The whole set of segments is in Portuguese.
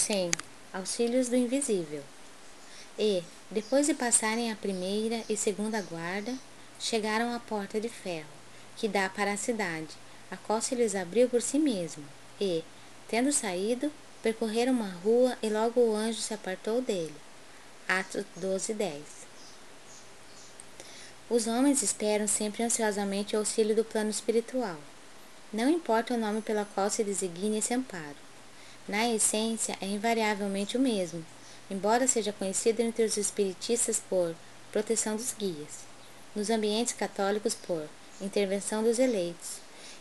100. Auxílios do Invisível. E, depois de passarem a primeira e segunda guarda, chegaram à porta de ferro, que dá para a cidade, a qual se lhes abriu por si mesmo. E, tendo saído, percorreram uma rua e logo o anjo se apartou dele. Atos 12, 10. Os homens esperam sempre ansiosamente o auxílio do plano espiritual. Não importa o nome pelo qual se designe esse amparo. Na essência, é invariavelmente o mesmo, embora seja conhecido entre os espiritistas por proteção dos guias, nos ambientes católicos por intervenção dos eleitos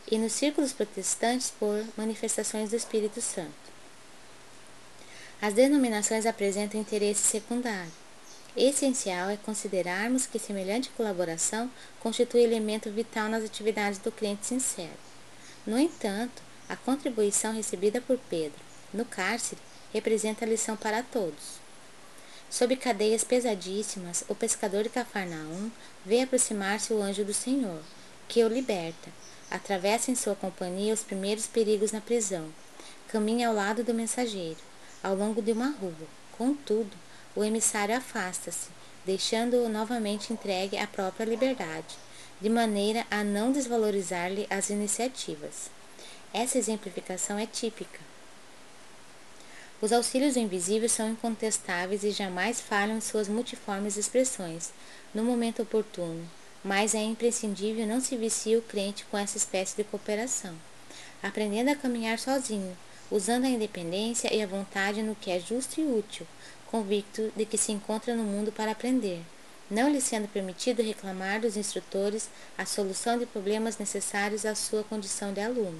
e nos círculos protestantes por manifestações do Espírito Santo. As denominações apresentam interesse secundário. Essencial é considerarmos que semelhante colaboração constitui elemento vital nas atividades do crente sincero. No entanto, a contribuição recebida por Pedro no cárcere, representa a lição para todos. Sob cadeias pesadíssimas, o pescador de Cafarnaum vê aproximar-se o anjo do Senhor, que o liberta. Atravessa em sua companhia os primeiros perigos na prisão. Caminha ao lado do mensageiro, ao longo de uma rua. Contudo, o emissário afasta-se, deixando-o novamente entregue à própria liberdade, de maneira a não desvalorizar-lhe as iniciativas. Essa exemplificação é típica. Os auxílios do invisível são incontestáveis e jamais falham em suas multiformes expressões, no momento oportuno, mas é imprescindível não se vicie o crente com essa espécie de cooperação, aprendendo a caminhar sozinho, usando a independência e a vontade no que é justo e útil, convicto de que se encontra no mundo para aprender, não lhe sendo permitido reclamar dos instrutores a solução de problemas necessários à sua condição de aluno.